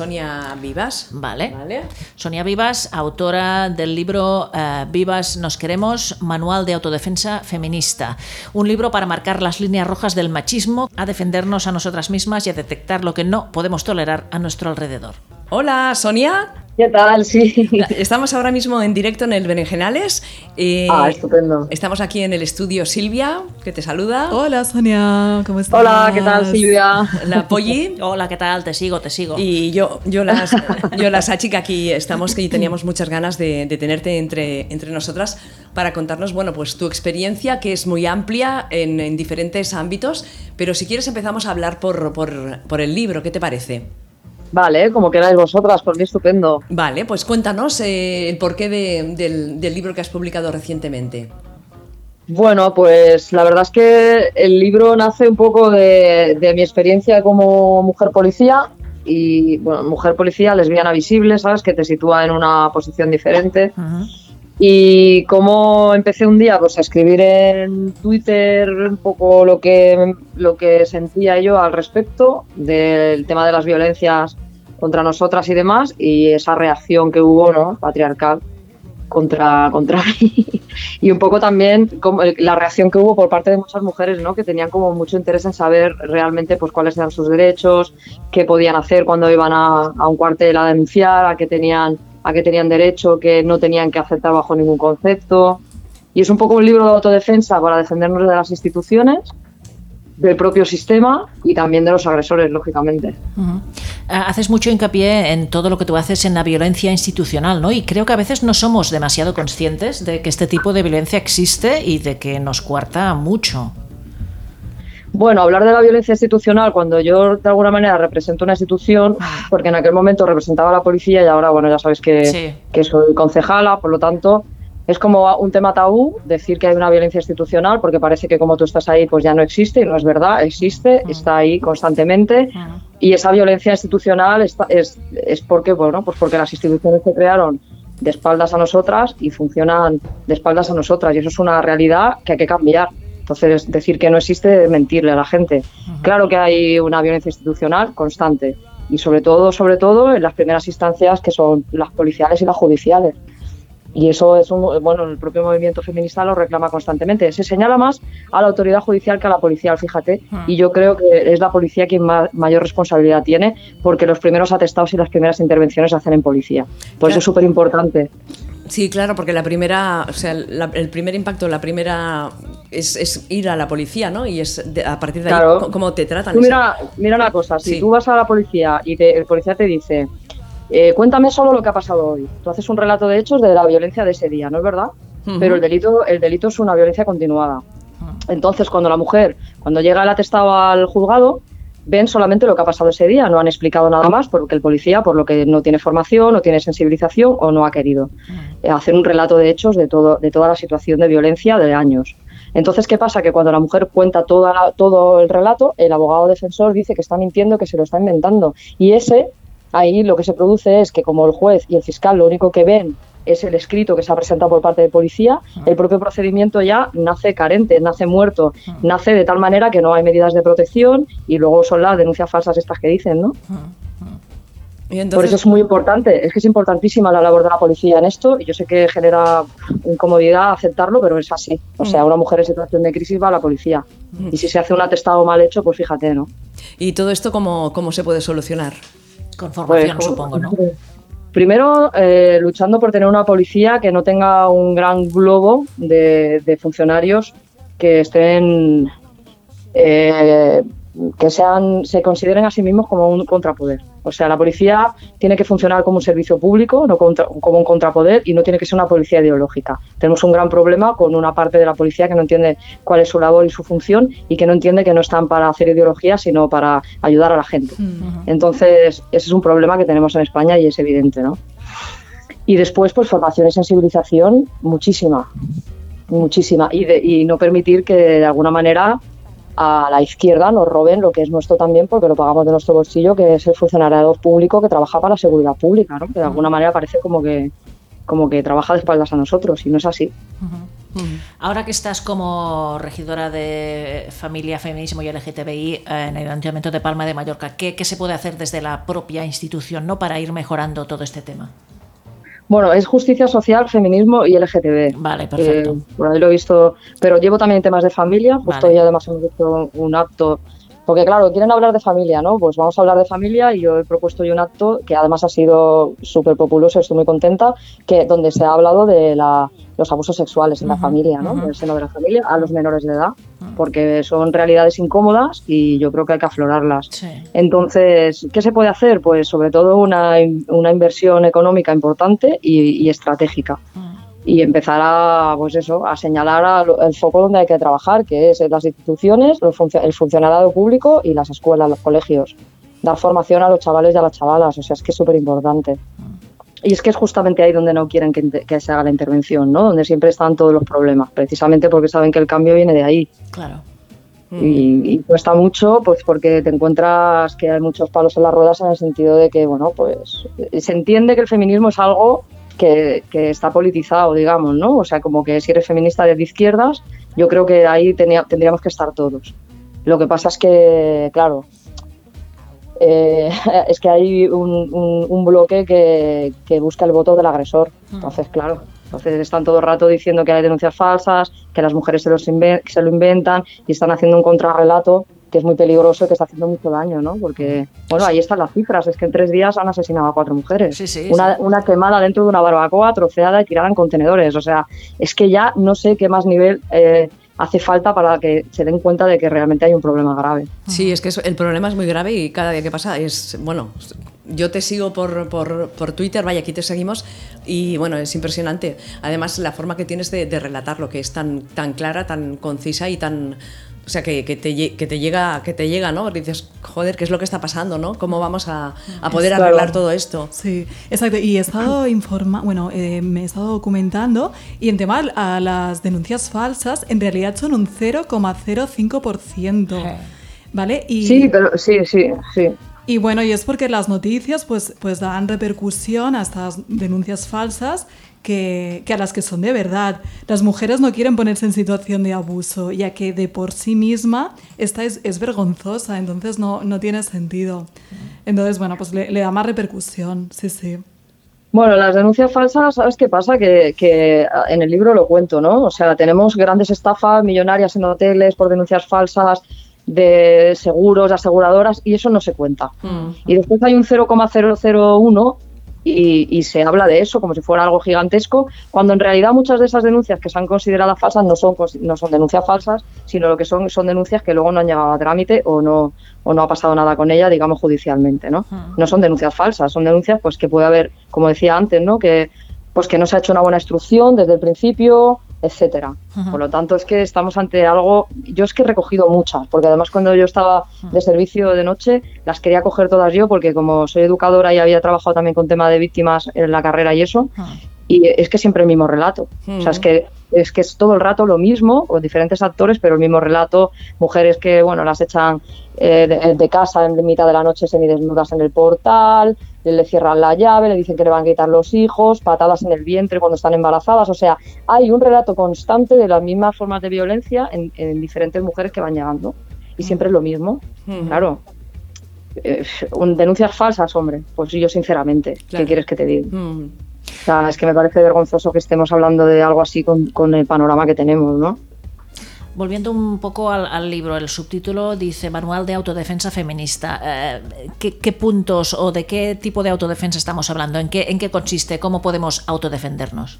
Sonia Vivas. Vale. Vale. Sonia Vivas, autora del libro eh, Vivas nos queremos, Manual de Autodefensa Feminista. Un libro para marcar las líneas rojas del machismo, a defendernos a nosotras mismas y a detectar lo que no podemos tolerar a nuestro alrededor. Hola, Sonia. ¿Qué tal? Sí. Estamos ahora mismo en directo en el Berenjenales. Eh, Ah, estupendo. Estamos aquí en el estudio Silvia, que te saluda. Hola Sonia, ¿cómo estás? Hola, ¿qué tal Silvia? La Polly. Hola, ¿qué tal? Te sigo, te sigo. Y yo, yo, las, yo la Sachi, que aquí estamos, que teníamos muchas ganas de, de tenerte entre, entre nosotras para contarnos, bueno, pues tu experiencia, que es muy amplia en, en diferentes ámbitos, pero si quieres empezamos a hablar por, por, por el libro, ¿qué te parece? Vale, como queráis vosotras, por mí estupendo. Vale, pues cuéntanos eh, el porqué de- del, del libro que has publicado recientemente. Bueno, pues la verdad es que el libro nace un poco de, de mi experiencia como mujer policía y, bueno, mujer policía lesbiana visible, ¿sabes? Que te sitúa en una posición diferente. Y cómo empecé un día pues, a escribir en Twitter un poco lo que, lo que sentía yo al respecto del tema de las violencias contra nosotras y demás, y esa reacción que hubo, ¿no? Patriarcal contra, contra mí. y un poco también como la reacción que hubo por parte de muchas mujeres, ¿no? Que tenían como mucho interés en saber realmente pues cuáles eran sus derechos, qué podían hacer cuando iban a, a un cuartel a denunciar, a qué tenían a qué tenían derecho, que no tenían que aceptar bajo ningún concepto. Y es un poco un libro de autodefensa para defendernos de las instituciones, del propio sistema y también de los agresores, lógicamente. Ah, Haces mucho hincapié en todo lo que tú haces en la violencia institucional, ¿no? Y creo que a veces no somos demasiado conscientes de que este tipo de violencia existe y de que nos cuarta mucho. Bueno, hablar de la violencia institucional cuando yo de alguna manera represento una institución, porque en aquel momento representaba a la policía y ahora, bueno, ya sabes que, Sí. que soy concejala, por lo tanto, es como un tema tabú decir que hay una violencia institucional, porque parece que como tú estás ahí, pues ya no existe, y no es verdad, existe, está ahí constantemente, y esa violencia institucional está- es, es porque, bueno, pues porque las instituciones se crearon de espaldas a nosotras y funcionan de espaldas a nosotras, y eso es una realidad que hay que cambiar. Entonces, decir que no existe es mentirle a la gente. Claro que hay una violencia institucional constante y sobre todo, sobre todo en las primeras instancias que son las policiales y las judiciales. Y eso es un, bueno, el propio movimiento feminista lo reclama constantemente. Se señala más a la autoridad judicial que a la policial, fíjate. Y yo creo que es la policía quien ma- mayor responsabilidad tiene, porque los primeros atestados y las primeras intervenciones se hacen en policía. Por Claro. eso es súper importante. Sí, claro, porque la primera, o sea, la- el primer impacto, la primera es, es ir a la policía, ¿no? Y es de- a partir de ahí Claro. cómo te tratan. Tú mira, mira una cosa, si Sí. tú vas a la policía y te- el policía te dice, eh, cuéntame solo lo que ha pasado hoy. Tú haces un relato de hechos de la violencia de ese día, ¿no es verdad? Pero el delito, el delito es una violencia continuada. Entonces, cuando la mujer, cuando llega el atestado al juzgado, ven solamente lo que ha pasado ese día, no han explicado nada más, porque el policía, por lo que no tiene formación, no tiene sensibilización o no ha querido eh, hacer un relato de hechos de, todo, de toda la situación de violencia de años. Entonces, ¿qué pasa? Que cuando la mujer cuenta toda la- todo el relato, el abogado defensor dice que está mintiendo, que se lo está inventando. Y ese, ahí lo que se produce es que como el juez y el fiscal lo único que ven es el escrito que se ha presentado por parte de policía, el propio procedimiento ya nace carente, nace muerto, nace de tal manera que no hay medidas de protección y luego son las denuncias falsas estas que dicen, ¿no? Y Por eso es muy importante, es que es importantísima la labor de la policía en esto y yo sé que genera incomodidad aceptarlo, pero es así. O sea, una mujer en situación de crisis va a la policía. Y si se hace un atestado mal hecho, pues fíjate, ¿no? ¿Y todo esto cómo, cómo se puede solucionar? Con formación, Pues, supongo, ¿no? Primero, eh, luchando por tener una policía que no tenga un gran globo de, funcionarios que estén, eh, que sean, se consideren a sí mismos como un contrapoder. O sea, la policía tiene que funcionar como un servicio público, no contra- como un contrapoder, y no tiene que ser una policía ideológica. Tenemos un gran problema con una parte de la policía que no entiende cuál es su labor y su función y que no entiende que no están para hacer ideología, sino para ayudar a la gente. Entonces, ese es un problema que tenemos en España y es evidente, ¿no? Y después, pues formación y sensibilización, muchísima, muchísima. Y, de- y no permitir que de alguna manera a la izquierda nos roben lo que es nuestro también, porque lo pagamos de nuestro bolsillo, que es el funcionariado público que trabaja para la seguridad pública, ¿no? Que de alguna manera parece como que, como que trabaja de espaldas a nosotros, y no es así. Ahora que estás como regidora de Familia, Feminismo y LGTBI en el Ayuntamiento de Palma de Mallorca, ¿qué, ¿qué, se puede hacer desde la propia institución ¿no? para ir mejorando todo este tema? Bueno, es justicia social, feminismo y LGTB. Vale, perfecto. Eh, por ahí lo he visto, pero llevo también temas de familia. Justo vale. hoy además hemos hecho un acto porque claro, quieren hablar de familia, ¿no? Pues vamos a hablar de familia y yo he propuesto hoy un acto que además ha sido súper populoso, estoy muy contenta, que donde se ha hablado de la, los abusos sexuales en uh -huh, la familia, ¿no? Uh -huh. En el seno de la familia, a los menores de edad, uh -huh. porque son realidades incómodas y yo creo que hay que aflorarlas. Sí. Entonces, ¿qué se puede hacer? Pues sobre todo una, una inversión económica importante y, y estratégica y empezar a, pues eso, a señalar el foco donde hay que trabajar, que es las instituciones, el funcionariado público y las escuelas, los colegios. Dar formación a los chavales y a las chavalas, o sea, es que es súper importante. Y es que es justamente ahí donde no quieren que, que, se haga la intervención, ¿no? Donde siempre están todos los problemas, precisamente porque saben que el cambio viene de ahí. Claro. Y, y, cuesta mucho, pues porque te encuentras que hay muchos palos en las ruedas en el sentido de que, bueno, pues se entiende que el feminismo es algo que, que, está politizado, digamos, ¿no? O sea, como que si eres feminista de izquierdas, yo creo que ahí tenía, tendríamos que estar todos. Lo que pasa es que, claro, eh, es que hay un, un, un bloque que, que, busca el voto del agresor. Entonces, claro, entonces están todo el rato diciendo que hay denuncias falsas, que las mujeres se, los se lo inventan y están haciendo un contrarrelato que es muy peligroso y que está haciendo mucho daño, ¿no? Porque, bueno, ahí están las cifras, es que en tres días han asesinado a cuatro mujeres. Sí, sí, una, sí. una, quemada dentro de una barbacoa, troceada y tirada en contenedores. O sea, es que ya no sé qué más nivel eh, hace falta para que se den cuenta de que realmente hay un problema grave. Sí, es que el problema es muy grave y cada día que pasa es, bueno, yo te sigo por, por, por, Twitter, vaya, aquí te seguimos y bueno, es impresionante. Además, la forma que tienes de, de relatar lo que es tan, tan clara, tan concisa y tan o sea, que, que, te, que, te, llega, que te llega, ¿no? dices, joder, ¿qué es lo que está pasando, no? ¿Cómo vamos a, a poder claro. arreglar todo esto? Sí, exacto. Y he estado informando, bueno, eh, me he estado documentando y en tema a las denuncias falsas, en realidad son un 0,05%. ¿Vale? Y, sí, pero sí, sí, sí. Y bueno, y es porque las noticias pues, pues dan repercusión a estas denuncias falsas que, que, a las que son de verdad. Las mujeres no quieren ponerse en situación de abuso, ya que de por sí misma esta es, vergonzosa, entonces no, no, tiene sentido. Entonces, bueno, pues le, le, da más repercusión, sí, sí. Bueno, las denuncias falsas, ¿sabes qué pasa? Que, que, en el libro lo cuento, ¿no? O sea, tenemos grandes estafas millonarias en hoteles por denuncias falsas de seguros, aseguradoras, y eso no se cuenta. Mm. Y después hay un 0,001 y, y, se habla de eso como si fuera algo gigantesco, cuando en realidad muchas de esas denuncias que se han considerado falsas no son, no son denuncias falsas, sino lo que son son denuncias que luego no han llegado a trámite o no, o no ha pasado nada con ella, digamos, judicialmente, ¿no? Uh-huh. No son denuncias falsas, son denuncias pues que puede haber, como decía antes, ¿no? Que, pues que no se ha hecho una buena instrucción desde el principio, etcétera. Uh -huh. Por lo tanto, es que estamos ante algo. Yo es que he recogido muchas, porque además cuando yo estaba de servicio de noche, las quería coger todas yo, porque como soy educadora y había trabajado también con tema de víctimas en la carrera y eso, uh -huh. y es que siempre el mismo relato. Uh -huh. O sea, es que es que es todo el rato lo mismo, con diferentes actores, pero el mismo relato, mujeres que, bueno, las echan eh, de, de, casa en mitad de la noche semidesnudas en el portal, le cierran la llave, le dicen que le van a quitar los hijos, patadas en el vientre cuando están embarazadas, o sea, hay un relato constante de las mismas formas de violencia en, en diferentes mujeres que van llegando, y siempre es lo mismo, claro. Eh, denuncias falsas, hombre, pues yo sinceramente, claro. ¿qué quieres que te diga? O sea, es que me parece vergonzoso que estemos hablando de algo así con, con el panorama que tenemos, ¿no? Volviendo un poco al, al, libro, el subtítulo dice Manual de Autodefensa Feminista. Eh, ¿qué, ¿qué, puntos o de qué tipo de autodefensa estamos hablando? ¿En qué, ¿En qué consiste? ¿Cómo podemos autodefendernos?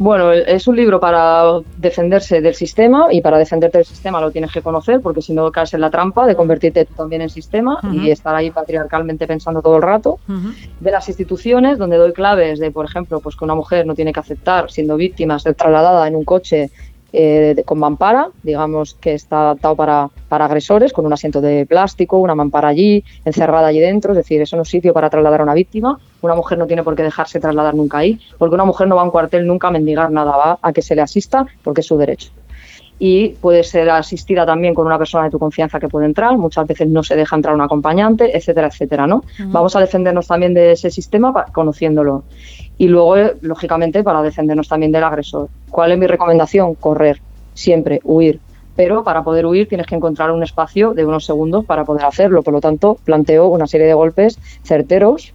Bueno, es un libro para defenderse del sistema y para defenderte del sistema lo tienes que conocer porque si no caes en la trampa de convertirte tú también en sistema uh -huh. y estar ahí patriarcalmente pensando todo el rato. Uh -huh. De las instituciones, donde doy claves de, por ejemplo, pues que una mujer no tiene que aceptar, siendo víctima, ser trasladada en un coche eh, de, con mampara, digamos que está adaptado para, para, agresores, con un asiento de plástico, una mampara allí, encerrada allí dentro, es decir, eso no es sitio para trasladar a una víctima. Una mujer no tiene por qué dejarse trasladar nunca ahí, porque una mujer no va a un cuartel nunca a mendigar nada, va a que se le asista porque es su derecho. Y puede ser asistida también con una persona de tu confianza que puede entrar, muchas veces no se deja entrar un acompañante, etcétera, etcétera, ¿no? Uh -huh. Vamos a defendernos también de ese sistema conociéndolo y luego, eh, lógicamente, para defendernos también del agresor. ¿Cuál es mi recomendación? Correr, siempre, huir. Pero para poder huir tienes que encontrar un espacio de unos segundos para poder hacerlo. Por lo tanto, planteo una serie de golpes certeros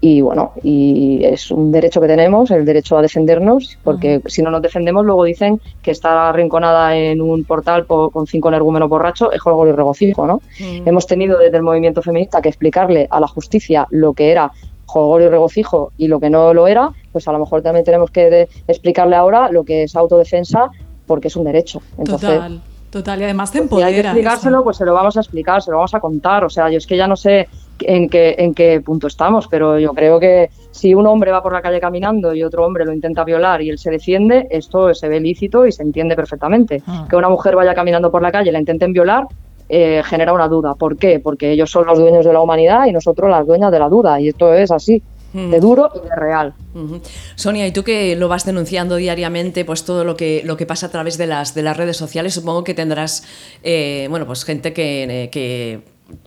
y bueno, y es un derecho que tenemos, el derecho a defendernos, porque si no nos defendemos, luego dicen que estar arrinconada en un portal con cinco energúmenos borrachos es juego y regocijo, ¿no? Hemos tenido desde el movimiento feminista que explicarle a la justicia lo que era juego y regocijo y lo que no lo era, pues a lo mejor también tenemos que explicarle ahora lo que es autodefensa, porque es un derecho. Entonces, total. Total, y además te empodera. Si hay que explicárselo, pues se lo vamos a explicar, se lo vamos a contar. O sea, yo es que ya no sé en qué, en qué punto estamos, pero yo creo que si un hombre va por la calle caminando y otro hombre lo intenta violar y él se defiende, esto se ve lícito y se entiende perfectamente. Ah. Que una mujer vaya caminando por la calle y la intenten violar, eh, genera una duda. ¿Por qué? Porque ellos son los dueños de la humanidad y nosotros las dueñas de la duda, y esto es así de duro y de real. Sonia, y tú que lo vas denunciando diariamente, pues todo lo que, lo que pasa a través de las, de las redes sociales, supongo que tendrás, eh, bueno, pues gente que, que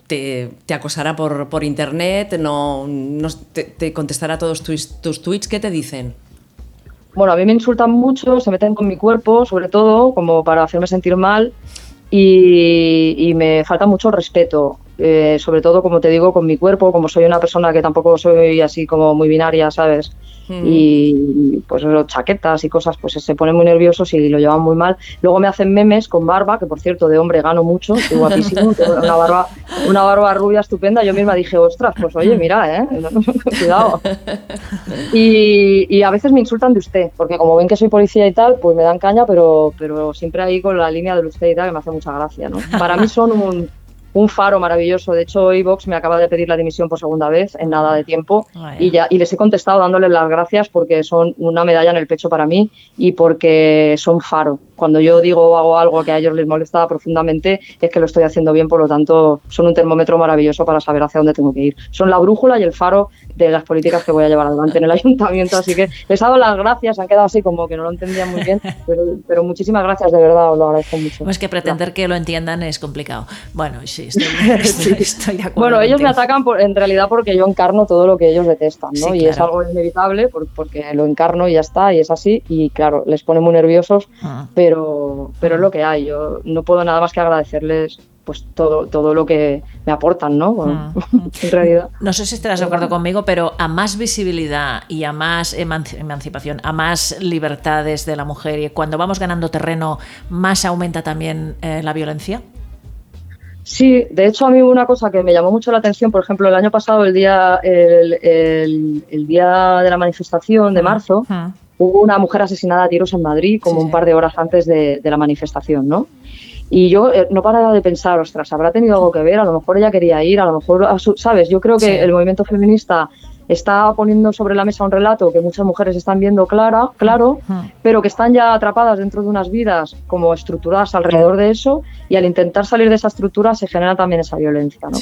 te, acosará por, por internet, no, te, contestará todos tus, tus tweets. ¿Qué te dicen? Bueno, a mí me insultan mucho, se meten con mi cuerpo, sobre todo, como para hacerme sentir mal, y, y me falta mucho respeto. Eh, sobre todo, como te digo, con mi cuerpo, como soy una persona que tampoco soy así como muy binaria, ¿sabes? y pues los chaquetas y cosas, pues se ponen muy nerviosos y lo llevan muy mal. Luego me hacen memes con barba, que por cierto, de hombre gano mucho, estoy guapísimo, una barba, una barba rubia estupenda. Yo misma dije, ostras, pues oye, mira, ¿eh? cuidado. Y, y, a veces me insultan de usted, porque como ven que soy policía y tal, pues me dan caña, pero, pero siempre ahí con la línea de usted y tal, que me hace mucha gracia, ¿no? Para mí son un un faro maravilloso. De hecho, hoy Vox me acaba de pedir la dimisión por segunda vez en nada de tiempo y ya y les he contestado dándoles las gracias porque son una medalla en el pecho para mí y porque son faro. Cuando yo digo o hago algo que a ellos les molesta profundamente es que lo estoy haciendo bien, por lo tanto son un termómetro maravilloso para saber hacia dónde tengo que ir. Son la brújula y el faro de las políticas que voy a llevar adelante en el ayuntamiento, así que les he dado las gracias, han quedado así como que no lo entendían muy bien, pero, muchísimas gracias, de verdad, os lo agradezco mucho. Pues que pretender que lo entiendan es complicado. Bueno, sí, estoy, de acuerdo. Bueno, ellos me atacan en realidad porque yo encarno todo lo que ellos detestan, ¿no? y es algo inevitable porque lo encarno y ya está, y es así, y claro, les pone muy nerviosos, ah. pero, pero es lo que hay. Yo no puedo nada más que agradecerles pues todo, todo lo que me aportan, ¿no? Mm. en realidad. No sé si estarás de acuerdo conmigo, pero a más visibilidad y a más emancipación, a más libertades de la mujer y cuando vamos ganando terreno, más aumenta también eh, la violencia. Sí, de hecho a mí una cosa que me llamó mucho la atención, por ejemplo, el año pasado, el día, el, día de la manifestación de marzo, hubo una mujer asesinada a tiros en Madrid como un par de horas antes de, de la manifestación, ¿no? Y yo eh, no paraba de pensar, ostras, habrá tenido algo que ver, a lo mejor ella quería ir, a lo mejor, ¿sabes? Yo creo que el movimiento feminista está poniendo sobre la mesa un relato que muchas mujeres están viendo clara, claro, pero que están ya atrapadas dentro de unas vidas como estructuradas alrededor de eso y al intentar salir de esa estructura se genera también esa violencia, ¿no?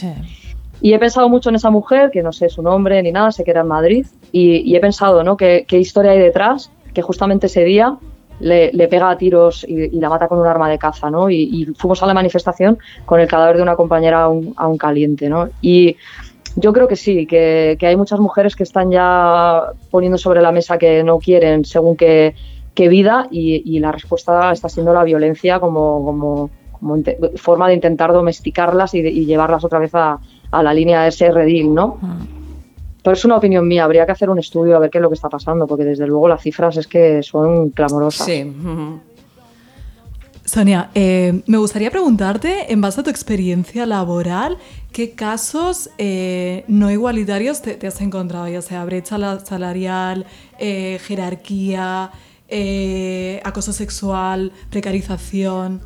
Y he pensado mucho en esa mujer, que no sé su nombre ni nada, sé que era en Madrid, y, he pensado, ¿no? ¿Qué, ¿Qué historia hay detrás? Que justamente ese día le, pega a tiros y, la mata con un arma de caza, ¿no? Y, fuimos a la manifestación con el cadáver de una compañera aún, caliente, ¿no? Y yo creo que sí, que, hay muchas mujeres que están ya poniendo sobre la mesa que no quieren según qué, vida y, la respuesta está siendo la violencia como, como, forma de intentar domesticarlas y, llevarlas otra vez a, la línea de ese redil, ¿no? Mm. Pero es una opinión mía, habría que hacer un estudio a ver qué es lo que está pasando, porque desde luego las cifras es que son clamorosas. Sí. Sonia, eh, me gustaría preguntarte, en base a tu experiencia laboral, ¿qué casos eh, no igualitarios te, has encontrado? Ya sea brecha salarial, eh, jerarquía, acoso sexual, precarización.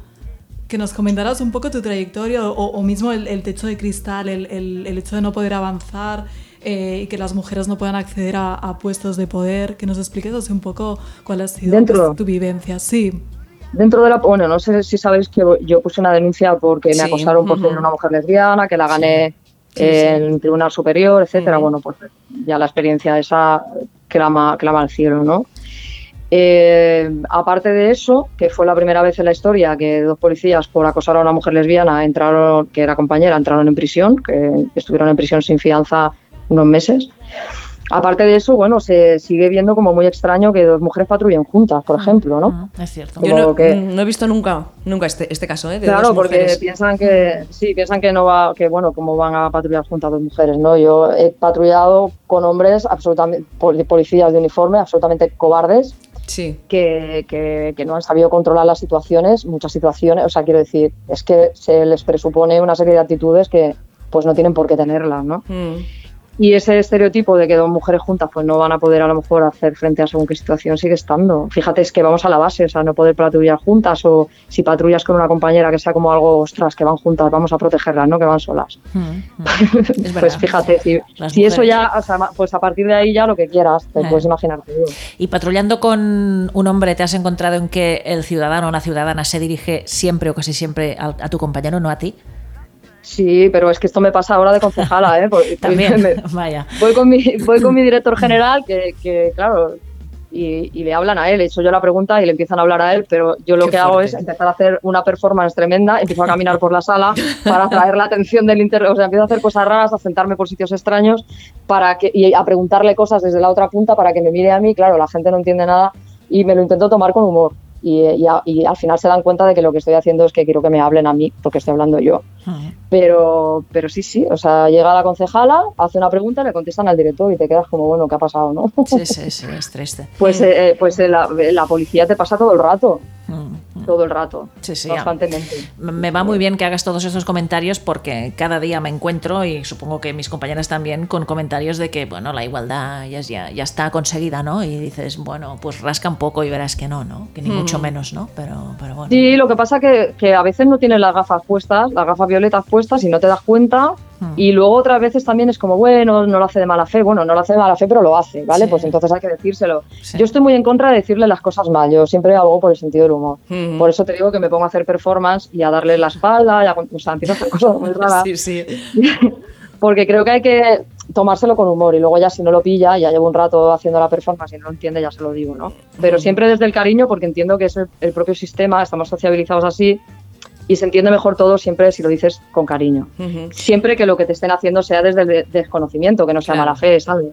Que nos comentaras un poco tu trayectoria o, mismo el, techo de cristal, el, el hecho de no poder avanzar y que las mujeres no puedan acceder a, puestos de poder. Que nos expliques un poco cuál ha sido pues, tu vivencia. Sí. Dentro de la. Bueno, no sé si sabéis que yo puse una denuncia porque me acosaron por ser una mujer lesbiana, que la gané en el Tribunal Superior, etcétera. Bueno, pues ya la experiencia esa clama, clama al cielo, ¿no? Eh, aparte de eso, que fue la primera vez en la historia que dos policías por acosar a una mujer lesbiana entraron, que era compañera, entraron en prisión, que estuvieron en prisión sin fianza unos meses. Aparte de eso, bueno, se sigue viendo como muy extraño que dos mujeres patrullen juntas, por ejemplo, ¿no? Mm, Es cierto. Como Yo no, que- no he visto nunca, nunca este, este caso, ¿eh? De Claro, dos porque piensan que sí, piensan que no va, que bueno, cómo van a patrullar juntas dos mujeres, ¿no? Yo he patrullado con hombres absolutamente poli- policías de uniforme, absolutamente cobardes, Sí. que, que- que no han sabido controlar las situaciones, muchas situaciones, o sea, quiero decir, es que se les presupone una serie de actitudes que pues no tienen por qué tenerlas, ¿no? Mm. Y ese estereotipo de que dos mujeres juntas pues no van a poder a lo mejor hacer frente a según qué situación sigue estando. Fíjate, es que vamos a la base, o sea, no poder patrullar juntas o si patrullas con una compañera que sea como algo, ostras, que van juntas, vamos a protegerlas, ¿no? Que van solas. Mm, mm. pues verdad. fíjate, si, eso ya, o sea, pues a partir de ahí ya lo que quieras, te Eh. puedes imaginar todo. Y patrullando con un hombre, ¿te has encontrado en que el ciudadano o la ciudadana se dirige siempre o casi siempre a, a tu compañero, no a ti? Sí, pero es que esto me pasa ahora de concejala, ¿eh? Porque También, me- vaya. voy con mi, voy con mi director general, que, que, claro, y, y le hablan a él. He hecho yo la pregunta y le empiezan a hablar a él, pero yo lo Qué que hago es empezar a hacer una performance tremenda, empiezo a caminar por la sala para atraer la atención del inter... O sea, empiezo a hacer cosas raras, a sentarme por sitios extraños para que, y a preguntarle cosas desde la otra punta para que me mire a mí. Claro, la gente no entiende nada y me lo intento tomar con humor. Y, y a- y al final se dan cuenta de que lo que estoy haciendo es que quiero que me hablen a mí porque estoy hablando yo. Mm. Pero, pero sí, sí, o sea, llega la concejala, hace una pregunta, le contestan al director y te quedas como, bueno, ¿qué ha pasado, no? Sí, sí, sí, es triste. Pues, eh, eh, pues eh, la, la policía te pasa todo el rato. Todo el rato, Sí, sí, constantemente. Me va muy bien que hagas todos esos comentarios porque cada día me encuentro y supongo que mis compañeras también con comentarios de que, bueno, la igualdad ya, ya, ya está conseguida, ¿no? Y dices, bueno, pues rasca un poco y verás que no, ¿no? Que ni mucho menos, ¿no? Pero, pero bueno. Sí, lo que pasa que, que a veces no tienes las gafas puestas, las gafas violetas puestas y no te das cuenta. Mm. Y luego otras veces también es como, bueno, no lo hace de mala fe. Bueno, no lo hace de mala fe, pero lo hace, ¿vale? Sí. Pues entonces hay que decírselo. Sí. Yo estoy muy en contra de decirle las cosas mal. Yo siempre abogo por el sentido del humor. Ujú. Por eso te digo que me pongo a hacer performance y a darle la espalda, y a- o sea, empiezo a hacer cosas muy raras. Sí, sí. Porque creo que hay que tomárselo con humor y luego ya si no lo pilla, ya llevo un rato haciendo la performance y no lo entiende, ya se lo digo, ¿no? Pero siempre desde el cariño porque entiendo que es el, el propio sistema, estamos sociabilizados así y se entiende mejor todo siempre si lo dices con cariño. Siempre que lo que te estén haciendo sea desde el de- desconocimiento, que no sea Claro. mala fe, ¿sabes?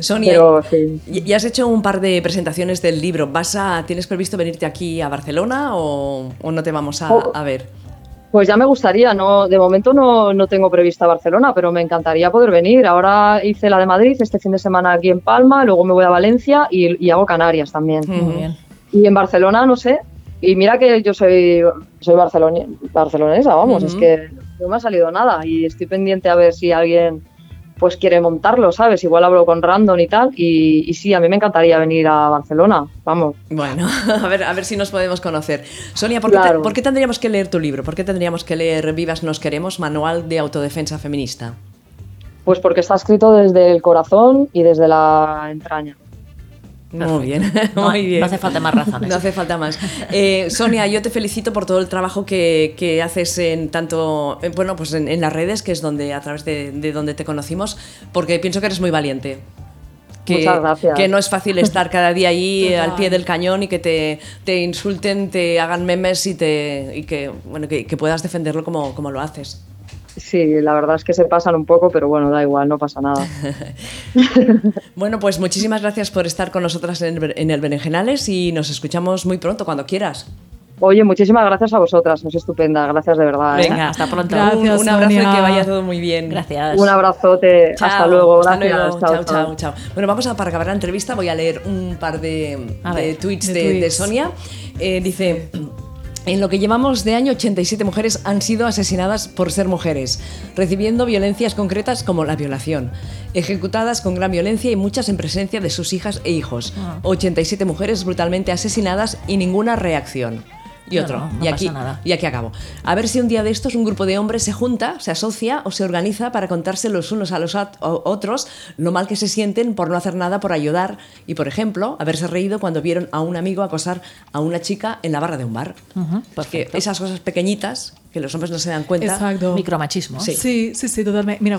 Sonia, Pero sí. y- ya has hecho un par de presentaciones del libro. ¿Vas a, ¿Tienes previsto venirte aquí a Barcelona o, o no te vamos a, Oh. a ver? Pues ya me gustaría, no, de momento no, no tengo prevista Barcelona, pero me encantaría poder venir. Ahora hice la de Madrid este fin de semana aquí en Palma, luego me voy a Valencia y, y hago Canarias también. Muy bien. Y en Barcelona, no sé. Y mira que yo soy, soy barcelonesa, vamos, es que no me ha salido nada y estoy pendiente a ver si alguien pues quiere montarlo, ¿sabes? Igual hablo con Random y tal. Y, y sí, a mí me encantaría venir a Barcelona, vamos. Bueno, a ver, a ver si nos podemos conocer. Sonia, ¿por qué, por qué tendríamos que leer tu libro? ¿Por qué tendríamos que leer Vivas nos queremos, Manual de Autodefensa Feminista? Pues porque está escrito desde el corazón y desde la entraña. Muy bien, No- muy bien. no hace falta más razones. No hace falta más. Eh, Sonia, yo te felicito por todo el trabajo que, que haces en tanto, en- bueno, pues en, en las redes, que es donde a través de, de donde te conocimos, porque pienso que eres muy valiente. Que, Muchas gracias. que no es fácil estar cada día ahí Total. al pie del cañón y que te, te insulten, te hagan memes y, te, y que, bueno, que, que puedas defenderlo como, como lo haces. Sí, la verdad es que se pasan un poco, pero bueno, da igual, no pasa nada. Bueno, pues muchísimas gracias por estar con nosotras en, el- en el Berenjenales y nos escuchamos muy pronto, cuando quieras. Oye, muchísimas gracias a vosotras, es estupenda, gracias de verdad. ¿eh? Venga, hasta pronto. Gracias. un, un abrazo y que vaya todo muy bien. Gracias. Un abrazote, Chao, hasta luego, hasta gracias. luego. Chao, chao, chao. Bueno, vamos a para acabar la entrevista. Voy a leer un par de, A de ver, tweets de de, de tweets. Sonia. Eh, dice. En lo que llevamos de año, 87 mujeres han sido asesinadas por ser mujeres, recibiendo violencias concretas como la violación, ejecutadas con gran violencia y muchas en presencia de sus hijas e hijos. Ah. 87 mujeres brutalmente asesinadas y ninguna reacción. Y otro, no, no y, aquí, pasa nada. y aquí acabo. A ver si un día de estos un grupo de hombres se junta, se asocia o se organiza para contarse los unos a los otros lo mal que se sienten por no hacer nada por ayudar y, por ejemplo, haberse reído cuando vieron a un amigo acosar a una chica en la barra de un bar. Porque esas cosas pequeñitas que los hombres no se dan cuenta. Exacto. Micromachismo. Sí. Sí, sí, sí, totalmente. Mira,